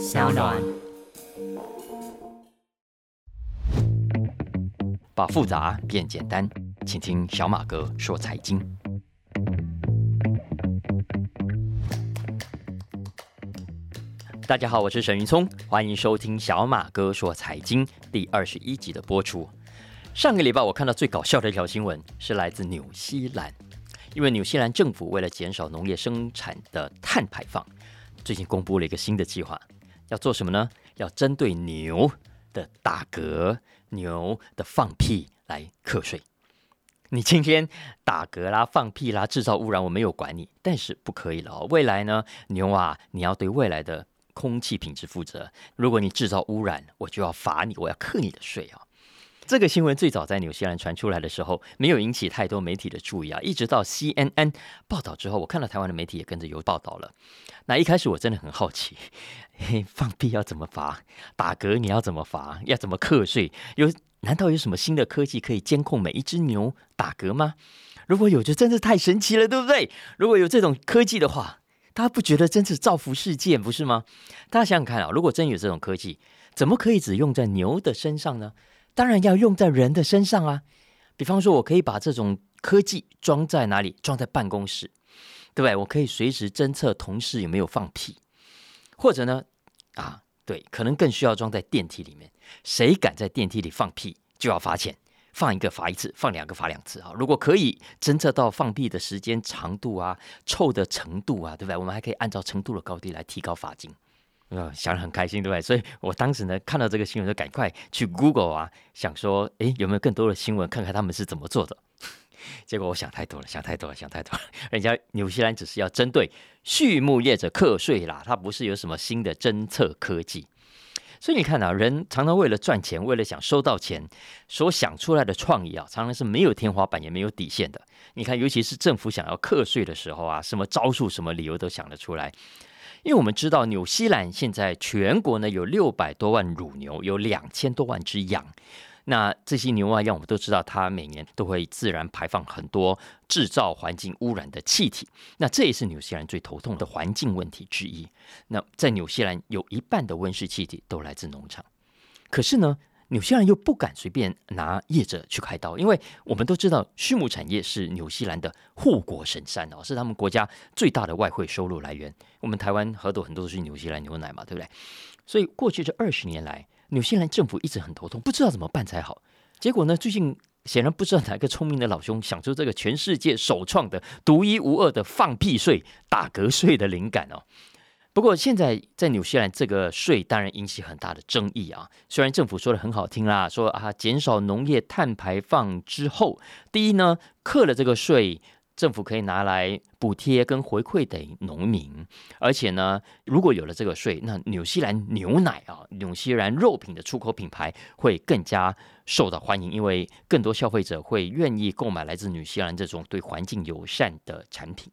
小暖。把复杂变简单，请听小马哥说财经。大家好，我是沈云聪，欢迎收听小马哥说财经第二十一集的播出。上个礼拜我看到最搞笑的一条新闻是来自纽西兰，因为纽西兰政府为了减少农业生产的碳排放，最近公布了一个新的计划，要做什么呢？要针对牛的打嗝、牛的放屁来课税。你今天打嗝啦、放屁啦、制造污染，我没有管你，但是不可以了哦。未来呢，牛啊，你要对未来的空气品质负责。如果你制造污染，我就要罚你，我要课你的税啊。这个新闻最早在纽西兰传出来的时候，没有引起太多媒体的注意啊。一直到 CNN 报道之后，我看到台湾的媒体也跟着有报道了。那一开始我真的很好奇，嘿，放屁要怎么罚？打嗝你要怎么罚？要怎么课税？有难道有什么新的科技可以监控每一只牛打嗝吗？如果有，就真是太神奇了，对不对？如果有这种科技的话，大家不觉得真是造福世界，不是吗？大家想想看啊，如果真有这种科技，怎么可以只用在牛的身上呢？当然要用在人的身上啊！比方说，我可以把这种科技装在哪里？装在办公室，对不对？我可以随时侦测同事有没有放屁，或者呢，啊，对，可能更需要装在电梯里面。谁敢在电梯里放屁，就要罚钱，放一个罚一次，放两个罚两次啊！如果可以侦测到放屁的时间长度啊、臭的程度啊，对不对？我们还可以按照程度的高低来提高罚金。呃，想得很开心，对不对？所以我当时呢看到这个新闻，就赶快去 Google 啊，想说，诶，有没有更多的新闻，看看他们是怎么做的？结果我想太多了，想太多了，想太多了。人家纽西兰只是要针对畜牧业者课税啦，它不是有什么新的侦测科技。所以你看啊，人常常为了赚钱，为了想收到钱，所想出来的创意啊，常常是没有天花板也没有底线的。你看，尤其是政府想要课税的时候啊，什么招数、什么理由都想得出来。因为我们知道，纽西兰现在全国呢有六百多万乳牛，有两千多万只羊。那这些牛啊，让我们都知道，它每年都会自然排放很多制造环境污染的气体。那这也是纽西兰最头痛的环境问题之一。那在纽西兰有一半的温室气体都来自农场。可是呢？纽西兰又不敢随便拿业者去开刀，因为我们都知道畜牧产业是纽西兰的护国神山哦，是他们国家最大的外汇收入来源。我们台湾喝的很多都是纽西兰牛奶嘛，对不对？所以过去这二十年来，纽西兰政府一直很头痛，不知道怎么办才好。结果呢，最近显然不知道哪个聪明的老兄想出这个全世界首创的独一无二的放屁税、打嗝税的灵感哦。不过现在在纽西兰，这个税当然引起很大的争议啊。虽然政府说的很好听啦，说啊减少农业碳排放之后，第一呢，克了这个税，政府可以拿来补贴跟回馈给农民，而且呢，如果有了这个税，那纽西兰牛奶啊、纽西兰肉品的出口品牌会更加受到欢迎，因为更多消费者会愿意购买来自纽西兰这种对环境友善的产品。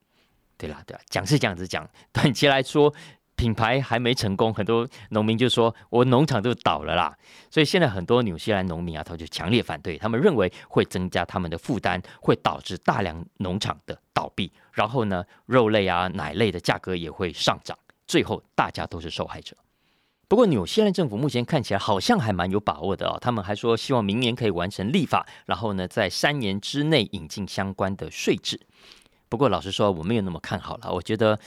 对啦，对啦，讲是这样子讲，短期来说，品牌还没成功，很多农民就说我农场都倒了啦。所以现在很多纽西兰农民啊，他就强烈反对，他们认为会增加他们的负担，会导致大量农场的倒闭，然后呢，肉类啊、奶类的价格也会上涨，最后大家都是受害者。不过纽西兰政府目前看起来好像还蛮有把握的哦，他们还说希望明年可以完成立法，然后呢，在三年之内引进相关的税制。不过老实说，我没有那么看好了。我觉得，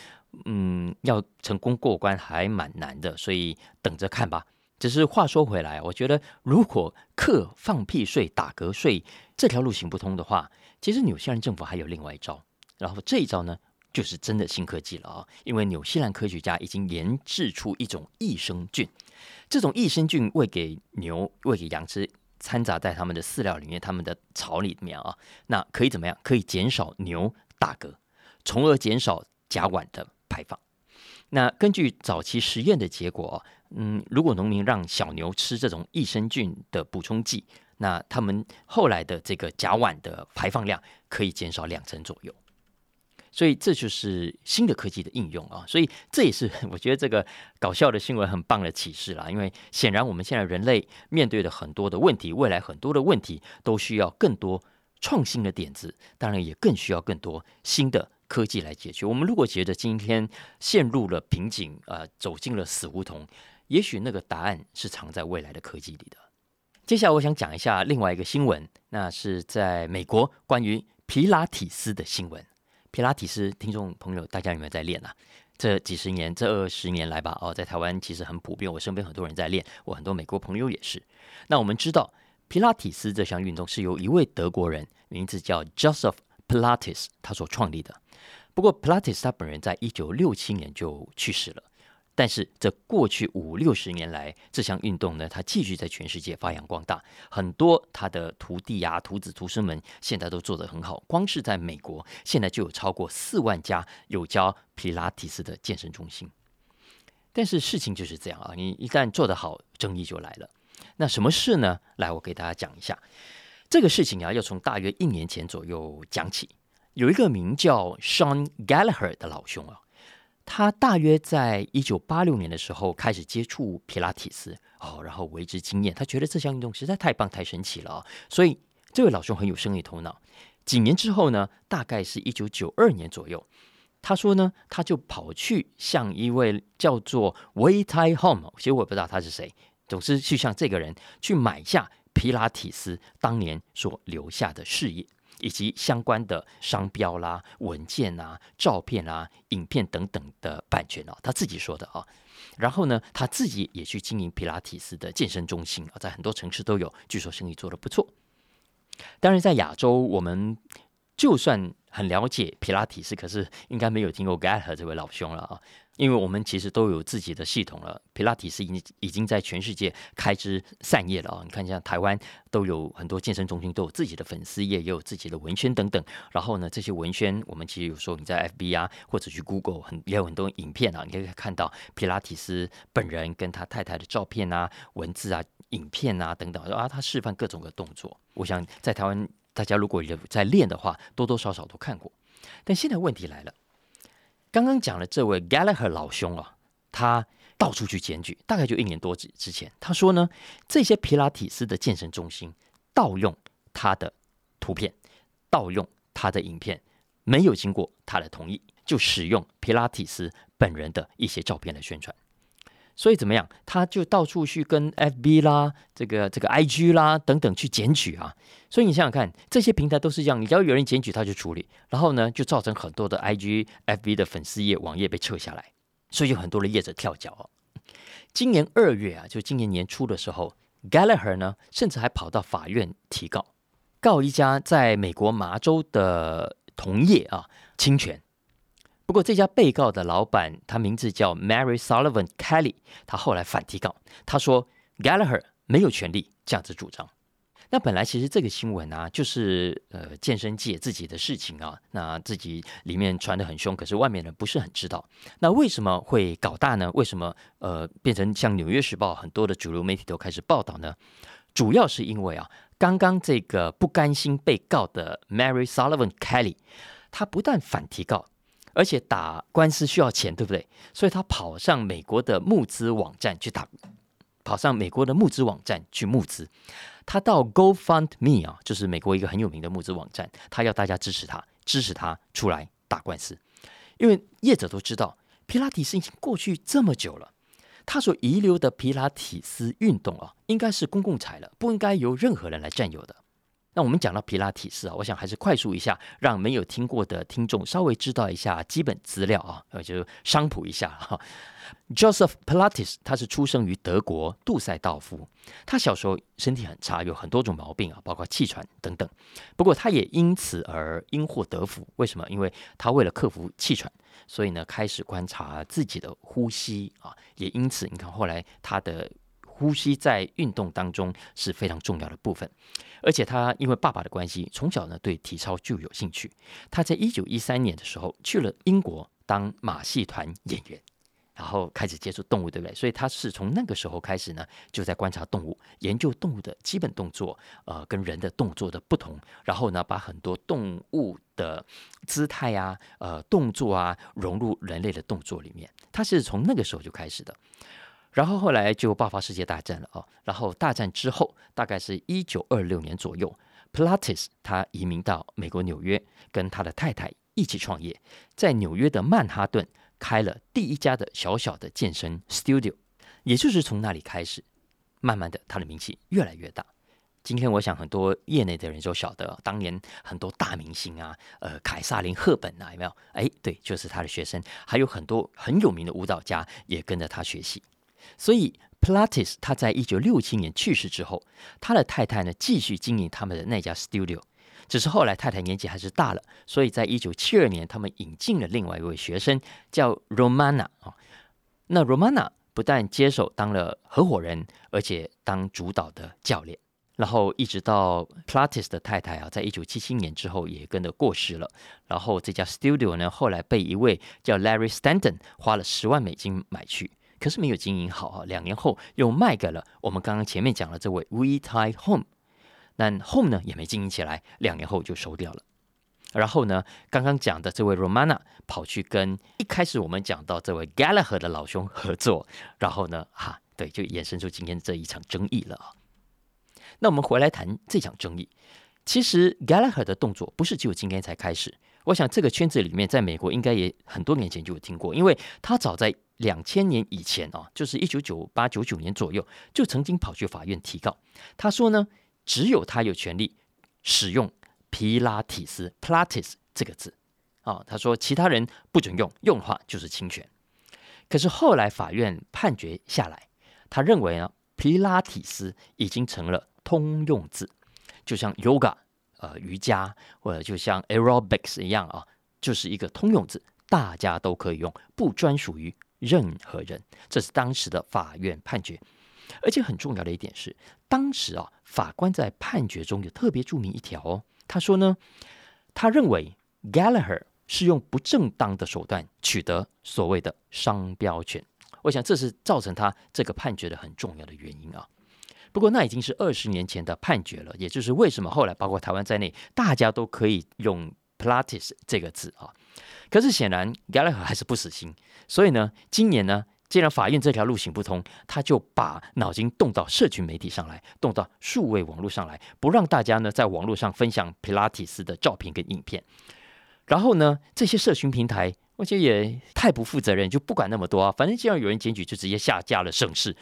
嗯，要成功过关还蛮难的，所以等着看吧。只是话说回来，我觉得如果克放屁税、打嗝税这条路行不通的话，其实纽西兰政府还有另外一招。然后这一招呢，就是真的新科技了啊！因为纽西兰科学家已经研制出一种益生菌，这种益生菌喂给牛、喂给羊吃。掺杂在他们的饲料里面，他们的草里面啊，那可以怎么样？可以减少牛。大嗝，从而减少甲烷的排放。那根据早期实验的结果，嗯，如果农民让小牛吃这种益生菌的补充剂，那他们后来的这个甲烷的排放量可以减少两成左右。所以这就是新的科技的应用啊！所以这也是 我觉得这个搞笑的新闻很棒的启示啦。因为显然我们现在人类面对的很多的问题，未来很多的问题都需要更多。创新的点子，当然也更需要更多新的科技来解决。我们如果觉得今天陷入了瓶颈，呃，走进了死胡同，也许那个答案是藏在未来的科技里的。接下来我想讲一下另外一个新闻，那是在美国关于皮拉提斯的新闻。皮拉提斯，听众朋友，大家有没有在练啊？这几十年，这二十年来吧，哦，在台湾其实很普遍，我身边很多人在练，我很多美国朋友也是。那我们知道，皮拉提斯这项运动是由一位德国人，名字叫 Joseph Pilates，他所创立的。不过，Pilates 他本人在一九六七年就去世了。但是，这过去五六十年来，这项运动呢，它继续在全世界发扬光大。很多他的徒弟啊、徒子徒孙们，现在都做得很好。光是在美国，现在就有超过四万家有教皮拉提斯的健身中心。但是事情就是这样啊，你一旦做得好，争议就来了。那什么事呢？来，我给大家讲一下这个事情啊，要从大约一年前左右讲起。有一个名叫 Sean Gallagher 的老兄啊。他大约在一九八六年的时候开始接触皮拉提斯哦，然后为之惊艳。他觉得这项运动实在太棒、太神奇了所以这位老兄很有生意头脑。几年之后呢，大概是一九九二年左右，他说呢，他就跑去向一位叫做 Wei Tai Home，其实我也不知道他是谁，总是去向这个人去买下皮拉提斯当年所留下的事业。以及相关的商标啦、文件啊、照片啊、影片等等的版权哦，他自己说的啊。然后呢，他自己也去经营皮拉提斯的健身中心啊，在很多城市都有，据说生意做得不错。当然，在亚洲，我们就算很了解皮拉提斯，可是应该没有听过 Gator 这位老兄了啊。因为我们其实都有自己的系统了，皮拉提斯已经已经在全世界开枝散叶了啊！你看，像台湾都有很多健身中心，都有自己的粉丝页，也有自己的文宣等等。然后呢，这些文宣，我们其实有时候你在 FB 啊，或者去 Google，很也有很多影片啊，你可以看到皮拉提斯本人跟他太太的照片啊、文字啊、影片啊等等啊，他示范各种的动作。我想在台湾，大家如果有在练的话，多多少少都看过。但现在问题来了。刚刚讲的这位 Gallagher 老兄啊，他到处去检举，大概就一年多之之前，他说呢，这些皮拉提斯的健身中心盗用他的图片，盗用他的影片，没有经过他的同意，就使用皮拉提斯本人的一些照片来宣传。所以怎么样？他就到处去跟 FB 啦、这个这个 IG 啦等等去检举啊。所以你想想看，这些平台都是这样，你只要有人检举，他就处理，然后呢，就造成很多的 IG、FB 的粉丝页网页被撤下来，所以有很多的业者跳脚。今年二月啊，就今年年初的时候，Gallagher 呢，甚至还跑到法院提告，告一家在美国麻州的同业啊侵权。不过，这家被告的老板，他名字叫 Mary Sullivan Kelly，他后来反提告，他说 Gallagher 没有权利这样子主张。那本来其实这个新闻啊，就是呃健身界自己的事情啊，那自己里面传的很凶，可是外面人不是很知道。那为什么会搞大呢？为什么呃变成像《纽约时报》很多的主流媒体都开始报道呢？主要是因为啊，刚刚这个不甘心被告的 Mary Sullivan Kelly，他不但反提告。而且打官司需要钱，对不对？所以他跑上美国的募资网站去打，跑上美国的募资网站去募资。他到 GoFundMe 啊，就是美国一个很有名的募资网站，他要大家支持他，支持他出来打官司。因为业者都知道，皮拉提斯已经过去这么久了，他所遗留的皮拉提斯运动啊，应该是公共财了，不应该由任何人来占有的。那我们讲到皮拉提斯啊，我想还是快速一下，让没有听过的听众稍微知道一下基本资料啊，呃，就商普一下哈。Joseph Pilates 他是出生于德国杜塞道夫，他小时候身体很差，有很多种毛病啊，包括气喘等等。不过他也因此而因祸得福，为什么？因为他为了克服气喘，所以呢开始观察自己的呼吸啊，也因此你看后来他的。呼吸在运动当中是非常重要的部分，而且他因为爸爸的关系，从小呢对体操就有兴趣。他在一九一三年的时候去了英国当马戏团演员，然后开始接触动物，对不对？所以他是从那个时候开始呢，就在观察动物，研究动物的基本动作，呃，跟人的动作的不同，然后呢，把很多动物的姿态啊，呃，动作啊，融入人类的动作里面。他是从那个时候就开始的。然后后来就爆发世界大战了哦。然后大战之后，大概是一九二六年左右，Pilates 他移民到美国纽约，跟他的太太一起创业，在纽约的曼哈顿开了第一家的小小的健身 studio，也就是从那里开始，慢慢的他的名气越来越大。今天我想很多业内的人都晓得，当年很多大明星啊，呃，凯撒琳·赫本啊，有没有？哎，对，就是他的学生，还有很多很有名的舞蹈家也跟着他学习。所以，Pilates 他在一九六七年去世之后，他的太太呢继续经营他们的那家 studio，只是后来太太年纪还是大了，所以在一九七二年，他们引进了另外一位学生叫 Romana 啊。那 Romana 不但接手当了合伙人，而且当主导的教练。然后一直到 Platis 的太太啊，在一九七七年之后也跟着过世了。然后这家 studio 呢，后来被一位叫 Larry Stanton 花了十万美金买去，可是没有经营好啊。两年后又卖给了我们刚刚前面讲的这位 We Tie Home，但 Home 呢也没经营起来，两年后就收掉了。然后呢，刚刚讲的这位 Romana 跑去跟一开始我们讲到这位 Gallagher 的老兄合作，然后呢，哈，对，就衍生出今天这一场争议了啊。那我们回来谈这场争议。其实 Gallagher 的动作不是只有今天才开始。我想这个圈子里面，在美国应该也很多年前就有听过，因为他早在两千年以前啊，就是一九九八九九年左右，就曾经跑去法院提告。他说呢，只有他有权利使用皮拉提斯 （Pilates） 这个字啊。他说其他人不准用，用的话就是侵权。可是后来法院判决下来，他认为呢，皮拉提斯已经成了。通用字，就像 yoga，呃，瑜伽，或者就像 aerobics 一样啊，就是一个通用字，大家都可以用，不专属于任何人。这是当时的法院判决，而且很重要的一点是，当时啊，法官在判决中有特别注明一条哦，他说呢，他认为 Gallagher 是用不正当的手段取得所谓的商标权。我想这是造成他这个判决的很重要的原因啊。不过那已经是二十年前的判决了，也就是为什么后来包括台湾在内，大家都可以用 Pilates 这个字啊。可是显然 Gallagher 还是不死心，所以呢，今年呢，既然法院这条路行不通，他就把脑筋动到社群媒体上来，动到数位网络上来，不让大家呢在网络上分享 Pilates 的照片跟影片。然后呢，这些社群平台，我觉得也太不负责任，就不管那么多啊，反正既然有人检举，就直接下架了，省事。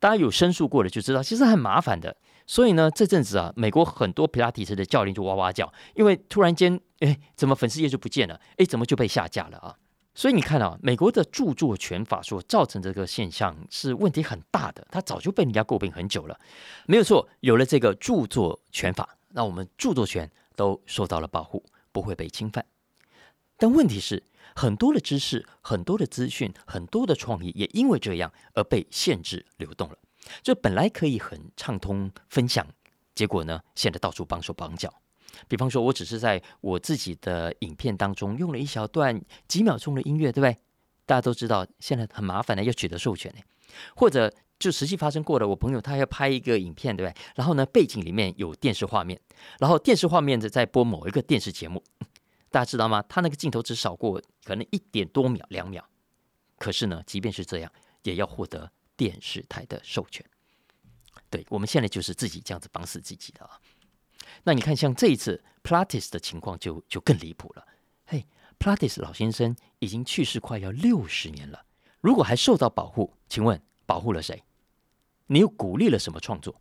大家有申诉过的就知道，其实很麻烦的。所以呢，这阵子啊，美国很多皮拉提斯的教练就哇哇叫，因为突然间，哎，怎么粉丝页就不见了？哎，怎么就被下架了啊？所以你看啊，美国的著作权法所造成这个现象是问题很大的，它早就被人家诟病很久了。没有错，有了这个著作权法，那我们著作权都受到了保护，不会被侵犯。但问题是。很多的知识、很多的资讯、很多的创意，也因为这样而被限制流动了。这本来可以很畅通分享，结果呢，现在到处绑手绑脚。比方说，我只是在我自己的影片当中用了一小段几秒钟的音乐，对不对？大家都知道，现在很麻烦的，要取得授权呢。或者就实际发生过的，我朋友他要拍一个影片，对不对？然后呢，背景里面有电视画面，然后电视画面的在播某一个电视节目。大家知道吗？他那个镜头只少过可能一点多秒、两秒，可是呢，即便是这样，也要获得电视台的授权。对我们现在就是自己这样子绑死自己的啊。那你看，像这一次 Pilates 的情况就就更离谱了。嘿，Pilates 老先生已经去世快要六十年了，如果还受到保护，请问保护了谁？你又鼓励了什么创作？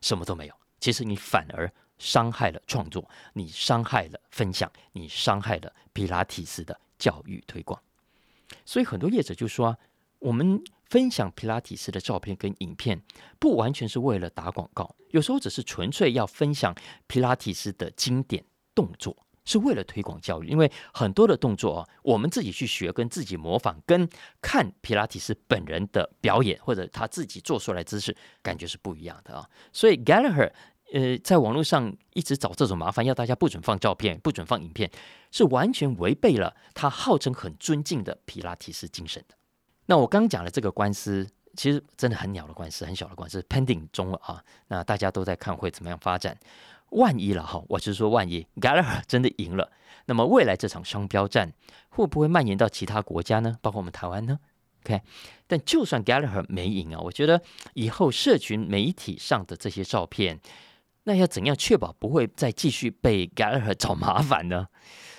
什么都没有。其实你反而。伤害了创作，你伤害了分享，你伤害了皮拉提斯的教育推广。所以很多业者就说，我们分享皮拉提斯的照片跟影片，不完全是为了打广告，有时候只是纯粹要分享皮拉提斯的经典动作，是为了推广教育。因为很多的动作啊，我们自己去学，跟自己模仿，跟看皮拉提斯本人的表演或者他自己做出来姿势，感觉是不一样的啊。所以 Gallagher。呃，在网络上一直找这种麻烦，要大家不准放照片、不准放影片，是完全违背了他号称很尊敬的皮拉提斯精神的。那我刚讲的这个官司，其实真的很鸟的官司，很小的官司，pending 中了啊。那大家都在看会怎么样发展。万一了哈，我是说万一 g a l a h e r 真的赢了，那么未来这场商标战会不会蔓延到其他国家呢？包括我们台湾呢？OK，但就算 g a l a h e r 没赢啊，我觉得以后社群媒体上的这些照片。那要怎样确保不会再继续被 gaia 找麻烦呢？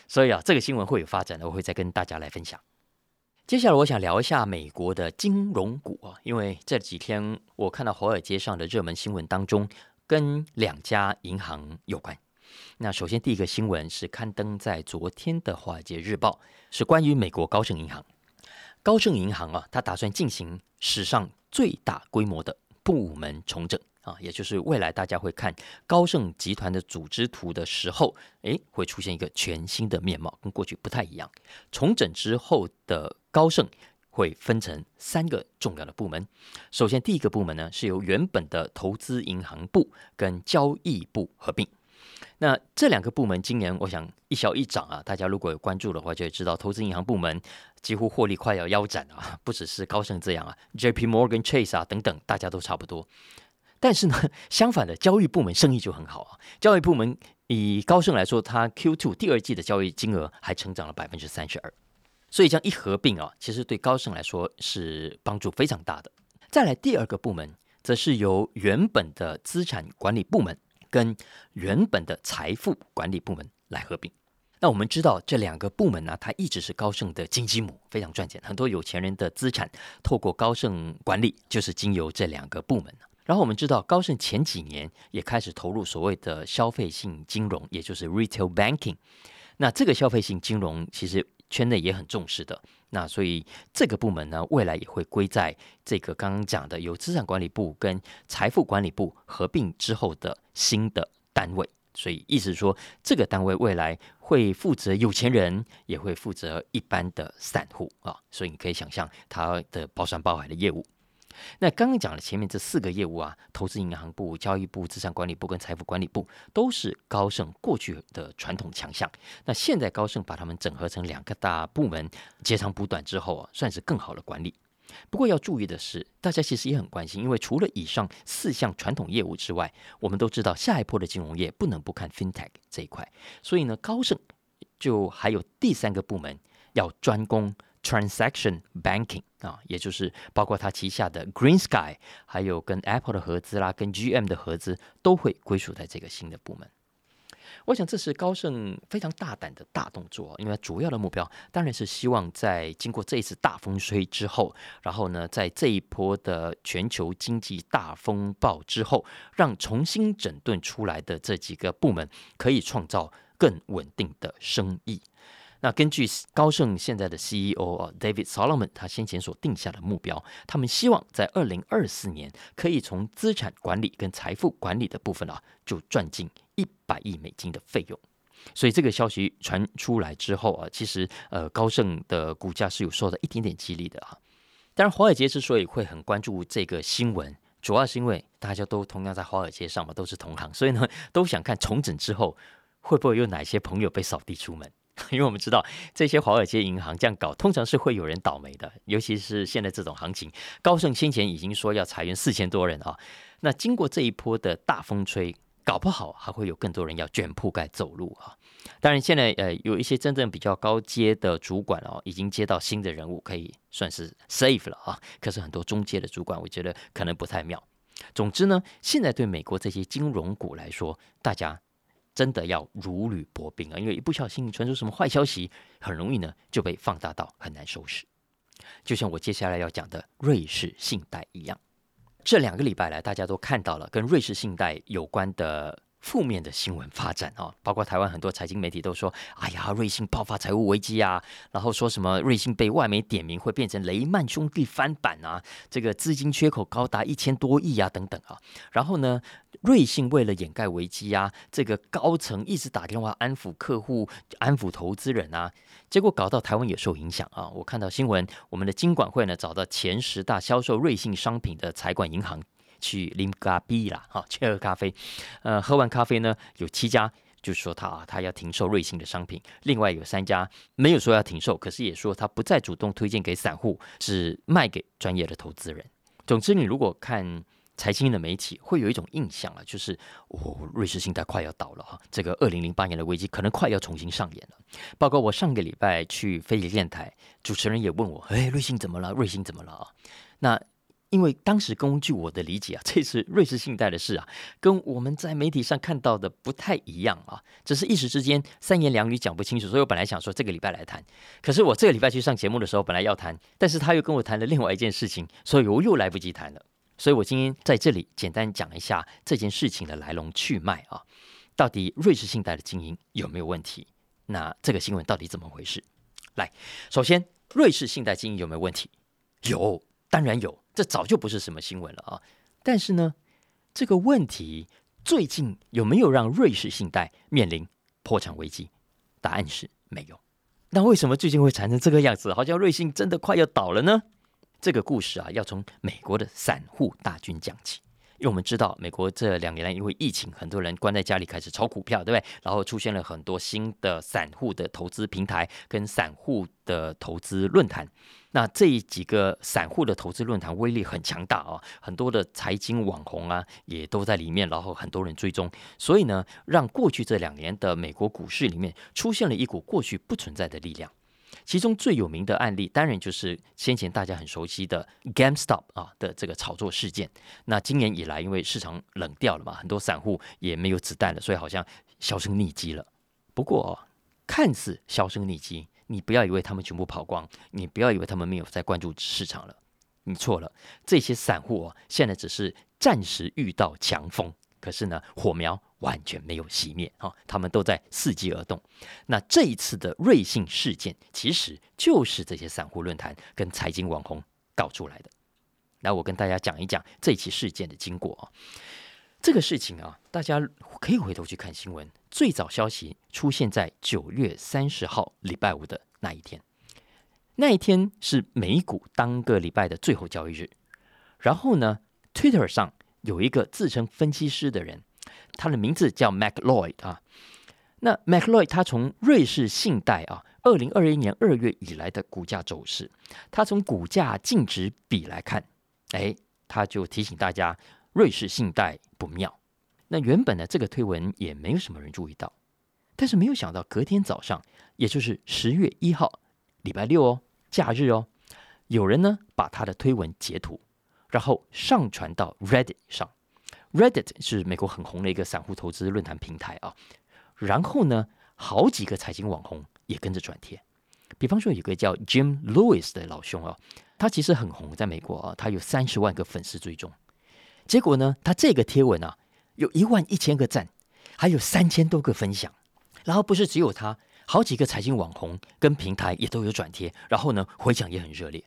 所以啊，这个新闻会有发展的，我会再跟大家来分享。接下来我想聊一下美国的金融股啊，因为这几天我看到华尔街上的热门新闻当中，跟两家银行有关。那首先第一个新闻是刊登在昨天的《华尔街日报》，是关于美国高盛银行。高盛银行啊，它打算进行史上最大规模的部门重整啊，也就是未来大家会看高盛集团的组织图的时候，诶，会出现一个全新的面貌，跟过去不太一样。重整之后的高盛会分成三个重要的部门。首先，第一个部门呢是由原本的投资银行部跟交易部合并。那这两个部门今年，我想一小一涨啊。大家如果有关注的话，就会知道投资银行部门几乎获利快要腰斩啊，不只是高盛这样啊，J.P. Morgan Chase 啊等等，大家都差不多。但是呢，相反的，交易部门生意就很好啊。交易部门以高盛来说，它 Q2 第二季的交易金额还成长了百分之三十二，所以这样一合并啊，其实对高盛来说是帮助非常大的。再来第二个部门，则是由原本的资产管理部门。跟原本的财富管理部门来合并。那我们知道这两个部门呢，它一直是高盛的金鸡母，非常赚钱。很多有钱人的资产透过高盛管理，就是经由这两个部门。然后我们知道高盛前几年也开始投入所谓的消费性金融，也就是 retail banking。那这个消费性金融其实圈内也很重视的。那所以这个部门呢，未来也会归在这个刚刚讲的由资产管理部跟财富管理部合并之后的新的单位。所以意思说，这个单位未来会负责有钱人，也会负责一般的散户啊。所以你可以想象它的包山包海的业务。那刚刚讲了前面这四个业务啊，投资银行部、交易部、资产管理部跟财富管理部都是高盛过去的传统强项。那现在高盛把它们整合成两个大部门，截长补短之后啊，算是更好的管理。不过要注意的是，大家其实也很关心，因为除了以上四项传统业务之外，我们都知道下一波的金融业不能不看 FinTech 这一块。所以呢，高盛就还有第三个部门要专攻。Transaction banking 啊，也就是包括它旗下的 Green Sky，还有跟 Apple 的合资啦，跟 GM 的合资，都会归属在这个新的部门。我想这是高盛非常大胆的大动作，因为主要的目标当然是希望在经过这一次大风吹之后，然后呢，在这一波的全球经济大风暴之后，让重新整顿出来的这几个部门可以创造更稳定的生意。那根据高盛现在的 CEO 啊 David Solomon 他先前所定下的目标，他们希望在二零二四年可以从资产管理跟财富管理的部分啊，就赚进一百亿美金的费用。所以这个消息传出来之后啊，其实呃高盛的股价是有受到一点点激励的啊。当然，华尔街之所以会很关注这个新闻，主要是因为大家都同样在华尔街上嘛，都是同行，所以呢都想看重整之后会不会有哪些朋友被扫地出门。因为我们知道这些华尔街银行这样搞，通常是会有人倒霉的，尤其是现在这种行情。高盛先前已经说要裁员四千多人啊，那经过这一波的大风吹，搞不好还会有更多人要卷铺盖走路啊。当然，现在呃有一些真正比较高阶的主管哦，已经接到新的人物，可以算是 safe 了啊。可是很多中阶的主管，我觉得可能不太妙。总之呢，现在对美国这些金融股来说，大家。真的要如履薄冰啊！因为一不小心传出什么坏消息，很容易呢就被放大到很难收拾。就像我接下来要讲的瑞士信贷一样，这两个礼拜来，大家都看到了跟瑞士信贷有关的。负面的新闻发展啊，包括台湾很多财经媒体都说：“哎呀，瑞信爆发财务危机啊！”然后说什么瑞信被外媒点名会变成雷曼兄弟翻版啊，这个资金缺口高达一千多亿啊，等等啊。然后呢，瑞信为了掩盖危机啊，这个高层一直打电话安抚客户、安抚投资人啊，结果搞到台湾也受影响啊。我看到新闻，我们的金管会呢找到前十大销售瑞信商品的财管银行。去啉咖啡啦，哈，去喝咖啡。呃，喝完咖啡呢，有七家就说他啊，他要停售瑞幸的商品。另外有三家没有说要停售，可是也说他不再主动推荐给散户，只卖给专业的投资人。总之，你如果看财经的媒体，会有一种印象啊，就是哦，瑞士信贷快要倒了哈，这个二零零八年的危机可能快要重新上演了。包括我上个礼拜去飞碟电台，主持人也问我，哎，瑞信怎么了？瑞信怎么了啊？那因为当时根据我的理解啊，这次瑞士信贷的事啊，跟我们在媒体上看到的不太一样啊，只是一时之间三言两语讲不清楚，所以我本来想说这个礼拜来谈，可是我这个礼拜去上节目的时候本来要谈，但是他又跟我谈了另外一件事情，所以我又来不及谈了，所以我今天在这里简单讲一下这件事情的来龙去脉啊，到底瑞士信贷的经营有没有问题？那这个新闻到底怎么回事？来，首先瑞士信贷经营有没有问题？有，当然有。这早就不是什么新闻了啊！但是呢，这个问题最近有没有让瑞士信贷面临破产危机？答案是没有。那为什么最近会产生这个样子？好像瑞信真的快要倒了呢？这个故事啊，要从美国的散户大军讲起。因为我们知道，美国这两年来因为疫情，很多人关在家里开始炒股票，对不对？然后出现了很多新的散户的投资平台跟散户的投资论坛。那这几个散户的投资论坛威力很强大啊，很多的财经网红啊也都在里面，然后很多人追踪，所以呢，让过去这两年的美国股市里面出现了一股过去不存在的力量。其中最有名的案例，当然就是先前大家很熟悉的 GameStop 啊的这个炒作事件。那今年以来，因为市场冷掉了嘛，很多散户也没有子弹了，所以好像销声匿迹了。不过，看似销声匿迹，你不要以为他们全部跑光，你不要以为他们没有在关注市场了，你错了。这些散户啊，现在只是暂时遇到强风。可是呢，火苗完全没有熄灭啊！他们都在伺机而动。那这一次的瑞幸事件，其实就是这些散户论坛跟财经网红搞出来的。那我跟大家讲一讲这起事件的经过啊。这个事情啊，大家可以回头去看新闻。最早消息出现在九月三十号礼拜五的那一天，那一天是美股当个礼拜的最后交易日。然后呢，Twitter 上。有一个自称分析师的人，他的名字叫 Mac Lloyd 啊。那 Mac Lloyd 他从瑞士信贷啊，二零二一年二月以来的股价走势，他从股价净值比来看，哎，他就提醒大家瑞士信贷不妙。那原本呢，这个推文也没有什么人注意到，但是没有想到隔天早上，也就是十月一号，礼拜六哦，假日哦，有人呢把他的推文截图。然后上传到 Reddit 上，Reddit 是美国很红的一个散户投资论坛平台啊。然后呢，好几个财经网红也跟着转贴。比方说，有个叫 Jim Lewis 的老兄啊，他其实很红，在美国啊，他有三十万个粉丝追踪。结果呢，他这个贴文啊，有一万一千个赞，还有三千多个分享。然后不是只有他，好几个财经网红跟平台也都有转贴，然后呢，回响也很热烈。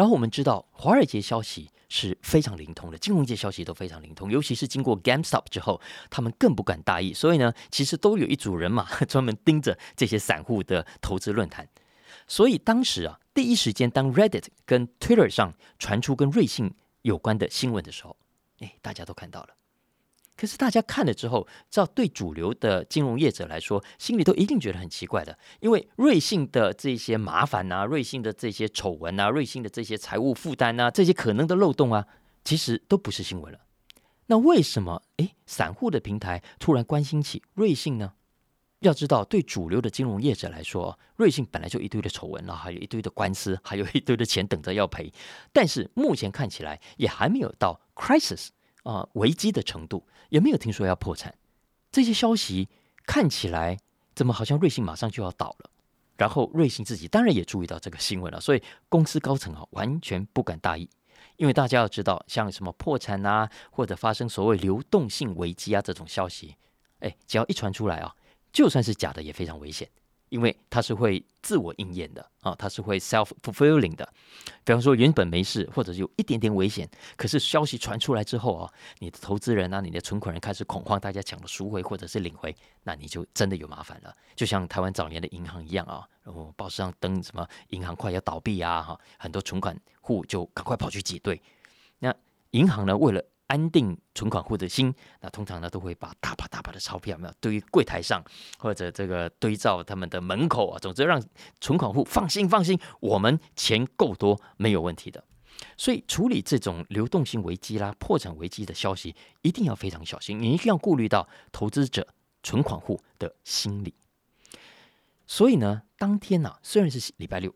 然后我们知道，华尔街消息是非常灵通的，金融界消息都非常灵通，尤其是经过 GameStop 之后，他们更不敢大意。所以呢，其实都有一组人马 专门盯着这些散户的投资论坛。所以当时啊，第一时间当 Reddit 跟 Twitter 上传出跟瑞幸有关的新闻的时候，哎，大家都看到了。可是大家看了之后，知道对主流的金融业者来说，心里都一定觉得很奇怪的，因为瑞信的这些麻烦啊，瑞信的这些丑闻啊，瑞信的这些财务负担啊，这些可能的漏洞啊，其实都不是新闻了。那为什么诶，散户的平台突然关心起瑞信呢？要知道，对主流的金融业者来说，瑞信本来就一堆的丑闻了，还有一堆的官司，还有一堆的钱等着要赔。但是目前看起来也还没有到 crisis。啊，危机的程度也没有听说要破产，这些消息看起来怎么好像瑞幸马上就要倒了？然后瑞幸自己当然也注意到这个新闻了，所以公司高层啊完全不敢大意，因为大家要知道，像什么破产啊，或者发生所谓流动性危机啊这种消息，哎，只要一传出来啊，就算是假的也非常危险。因为它是会自我应验的啊，它是会 self fulfilling 的。比方说，原本没事，或者有一点点危险，可是消息传出来之后啊，你的投资人啊，你的存款人开始恐慌，大家抢了赎回或者是领回，那你就真的有麻烦了。就像台湾早年的银行一样啊，然后报纸上登什么银行快要倒闭啊，哈，很多存款户就赶快跑去挤兑。那银行呢，为了安定存款户的心，那通常呢都会把大把大把的钞票没有堆柜台上，或者这个堆到他们的门口啊。总之让存款户放心放心，我们钱够多，没有问题的。所以处理这种流动性危机啦、破产危机的消息，一定要非常小心。你一定要顾虑到投资者、存款户的心理。所以呢，当天呢虽然是礼拜六，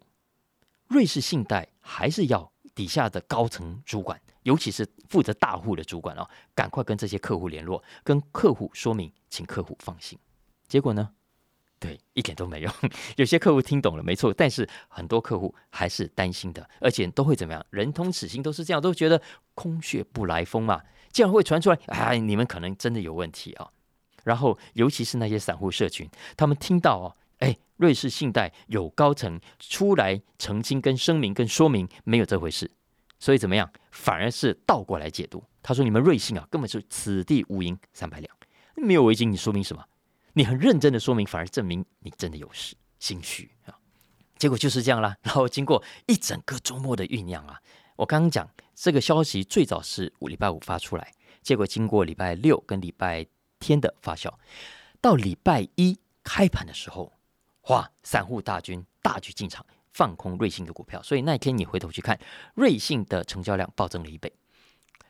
瑞士信贷还是要底下的高层主管。尤其是负责大户的主管哦，赶快跟这些客户联络，跟客户说明，请客户放心。结果呢？对，一点都没用。有些客户听懂了，没错，但是很多客户还是担心的，而且都会怎么样？人通此心，都是这样，都觉得空穴不来风嘛，这样会传出来，哎，你们可能真的有问题啊。然后，尤其是那些散户社群，他们听到哦，哎，瑞士信贷有高层出来澄清、跟声明、跟说明，没有这回事，所以怎么样？反而是倒过来解读。他说：“你们瑞信啊，根本是此地无银三百两，没有围巾，你说明什么？”你很认真的说明，反而证明你真的有事，心虚啊！结果就是这样啦。然后经过一整个周末的酝酿啊，我刚刚讲这个消息最早是五礼拜五发出来，结果经过礼拜六跟礼拜天的发酵，到礼拜一开盘的时候，哇，散户大军大举进场放空瑞信的股票，所以那一天你回头去看，瑞信的成交量暴增了一倍，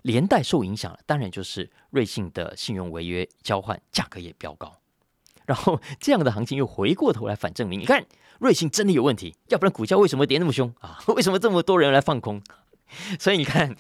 连带受影响了，当然就是瑞信的信用违约交换价格也飙高。然后这样的行情又回过头来反证明，你看瑞信真的有问题，要不然股价为什么跌那么凶啊？为什么这么多人来放空？所以你看，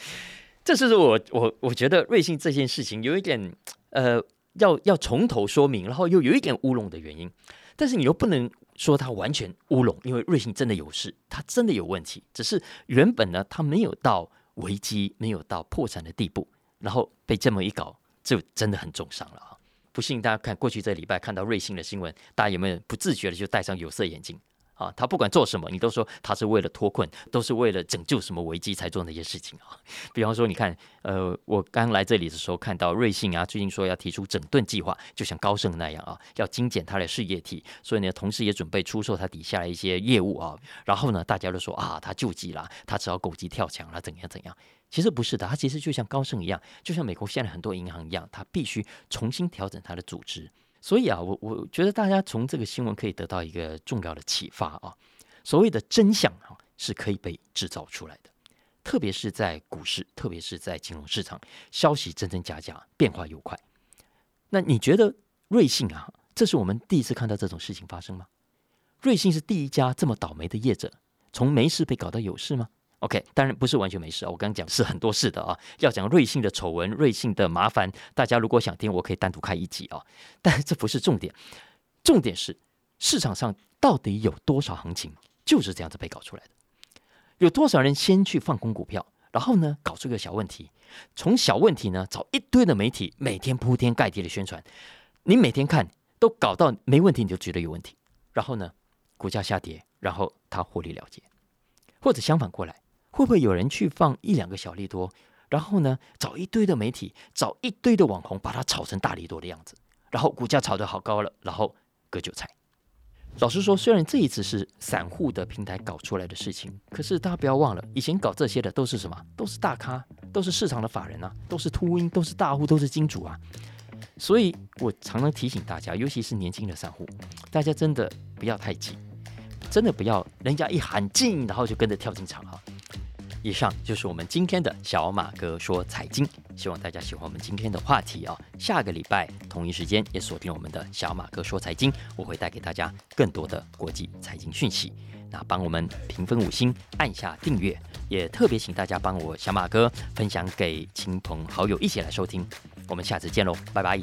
这是我我我觉得瑞信这件事情有一点呃，要要从头说明，然后又有一点乌龙的原因。但是你又不能说他完全乌龙，因为瑞幸真的有事，他真的有问题，只是原本呢他没有到危机、没有到破产的地步，然后被这么一搞，就真的很重伤了啊。不信，大家看过去这礼拜看到瑞幸的新闻，大家有没有不自觉的就戴上有色眼镜啊？他不管做什么，你都说他是为了脱困，都是为了拯救什么危机才做那些事情啊？比方说，你看，呃，我刚来这里的时候看到瑞幸啊，最近说要提出整顿计划，就像高盛那样啊，要精简它的事业体，所以呢，同时也准备出售它底下的一些业务啊。然后呢，大家都说啊，他救急了，他只要狗急跳墙了，怎样怎样。其实不是的，他其实就像高盛一样，就像美国现在很多银行一样，他必须重新调整他的组织。所以啊，我我觉得大家从这个新闻可以得到一个重要的启发啊，所谓的真相啊是可以被制造出来的，特别是在股市，特别是在金融市场，消息真真假假，变化又快。那你觉得瑞信啊，这是我们第一次看到这种事情发生吗？瑞信是第一家这么倒霉的业者，从没事被搞到有事吗？OK，当然不是完全没事啊。我刚刚讲是很多事的啊。要讲瑞幸的丑闻、瑞幸的麻烦，大家如果想听，我可以单独开一集啊。但这不是重点，重点是市场上到底有多少行情就是这样子被搞出来的？有多少人先去放空股票，然后呢搞出个小问题，从小问题呢找一堆的媒体每天铺天盖地的宣传，你每天看都搞到没问题，你就觉得有问题，然后呢股价下跌，然后他获利了结，或者相反过来。会不会有人去放一两个小利多，然后呢，找一堆的媒体，找一堆的网红，把它炒成大利多的样子，然后股价炒得好高了，然后割韭菜。老实说，虽然这一次是散户的平台搞出来的事情，可是大家不要忘了，以前搞这些的都是什么？都是大咖，都是市场的法人啊，都是秃鹰，都是大户，都是金主啊。所以我常常提醒大家，尤其是年轻的散户，大家真的不要太急，真的不要人家一喊进，然后就跟着跳进场啊。以上就是我们今天的小马哥说财经，希望大家喜欢我们今天的话题啊。下个礼拜同一时间也锁定我们的小马哥说财经，我会带给大家更多的国际财经讯息。那帮我们评分五星，按下订阅，也特别请大家帮我小马哥分享给亲朋好友一起来收听。我们下次见喽，拜拜。